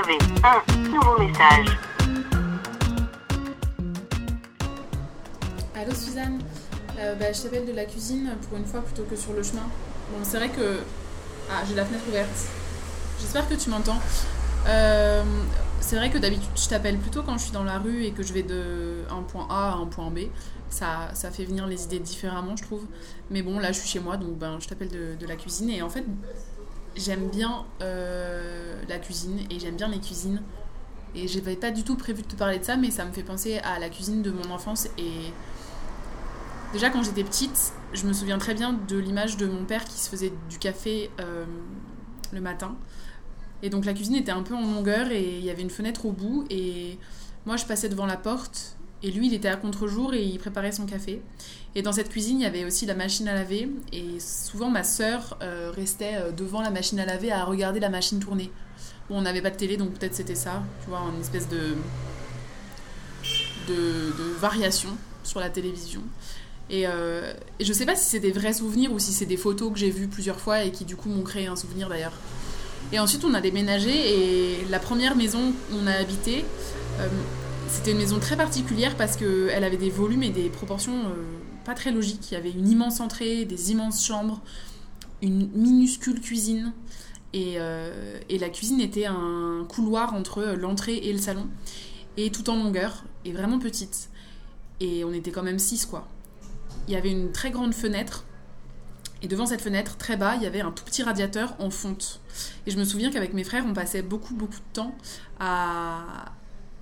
un nouveau message. Allô Suzanne, Euh, bah, je t'appelle de la cuisine pour une fois plutôt que sur le chemin. Bon, c'est vrai que... Ah, j'ai la fenêtre ouverte. J'espère que tu m'entends. Euh, c'est vrai que d'habitude je t'appelle plutôt quand je suis dans la rue et que je vais de un point A à un point B. Ça, ça fait venir les idées différemment, je trouve. Mais bon, là je suis chez moi, donc ben, je t'appelle de la cuisine. Et en fait, j'aime bien euh, la cuisine et j'aime bien les cuisines. Et j'avais pas du tout prévu de te parler de ça, mais ça me fait penser à la cuisine de mon enfance. Et déjà, quand j'étais petite, je me souviens très bien de l'image de mon père qui se faisait du café euh, le matin. Et donc la cuisine était un peu en longueur et il y avait une fenêtre au bout. Et moi, je passais devant la porte et lui, il était à contre-jour et il préparait son café. Et dans cette cuisine, il y avait aussi la machine à laver. Et souvent, ma sœur euh, restait euh, devant la machine à laver à regarder la machine tourner. Bon, on n'avait pas de télé, donc peut-être c'était ça, tu vois, une espèce de, de, variation sur la télévision. Et, euh, et je sais pas si c'est des vrais souvenirs ou si c'est des photos que j'ai vues plusieurs fois et qui du coup m'ont créé un souvenir d'ailleurs. Et ensuite, on a déménagé et la première maison où on a habité, euh, c'était une maison très particulière parce qu'elle avait des volumes et des proportions euh, pas très logiques. Il y avait une immense entrée, des immenses chambres, une minuscule cuisine. Euh, et la cuisine était un couloir entre l'entrée et le salon. Et tout en longueur, et vraiment petite. Et on était quand même six, quoi. Il y avait une très grande fenêtre et devant cette fenêtre, très bas, il y avait un tout petit radiateur en fonte. Et je me souviens qu'avec mes frères, on passait beaucoup, beaucoup de temps à,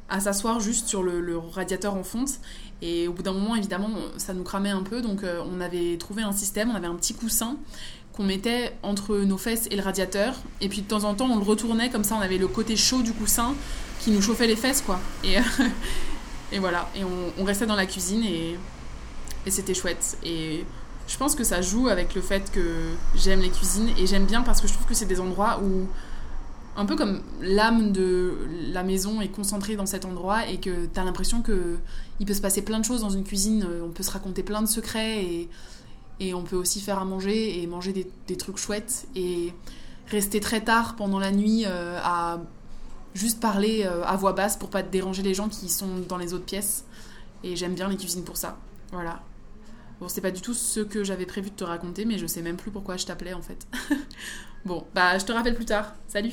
à s'asseoir juste sur le, radiateur en fonte. Et au bout d'un moment, évidemment, ça nous cramait un peu. Donc, euh, on avait trouvé un système, on avait un petit coussin qu'on mettait entre nos fesses et le radiateur. Et puis, de temps en temps, on le retournait, comme ça, on avait le côté chaud du coussin qui nous chauffait les fesses, quoi. Et, et voilà. Et on, on, restait dans la cuisine et, et c'était chouette. Et je pense que ça joue avec le fait que j'aime les cuisines et j'aime bien parce que je trouve que c'est des endroits où un peu comme l'âme de la maison est concentrée dans cet endroit et que tu as l'impression que il peut se passer plein de choses dans une cuisine, on peut se raconter plein de secrets et, et on peut aussi faire à manger et manger des, des trucs chouettes et rester très tard pendant la nuit euh, à juste parler euh, à voix basse pour pas déranger les gens qui sont dans les autres pièces et j'aime bien les cuisines pour ça. Voilà. Bon, c'est pas du tout ce que j'avais prévu de te raconter, mais je sais même plus pourquoi je t'appelais en fait. bon, bah je te rappelle plus tard. Salut.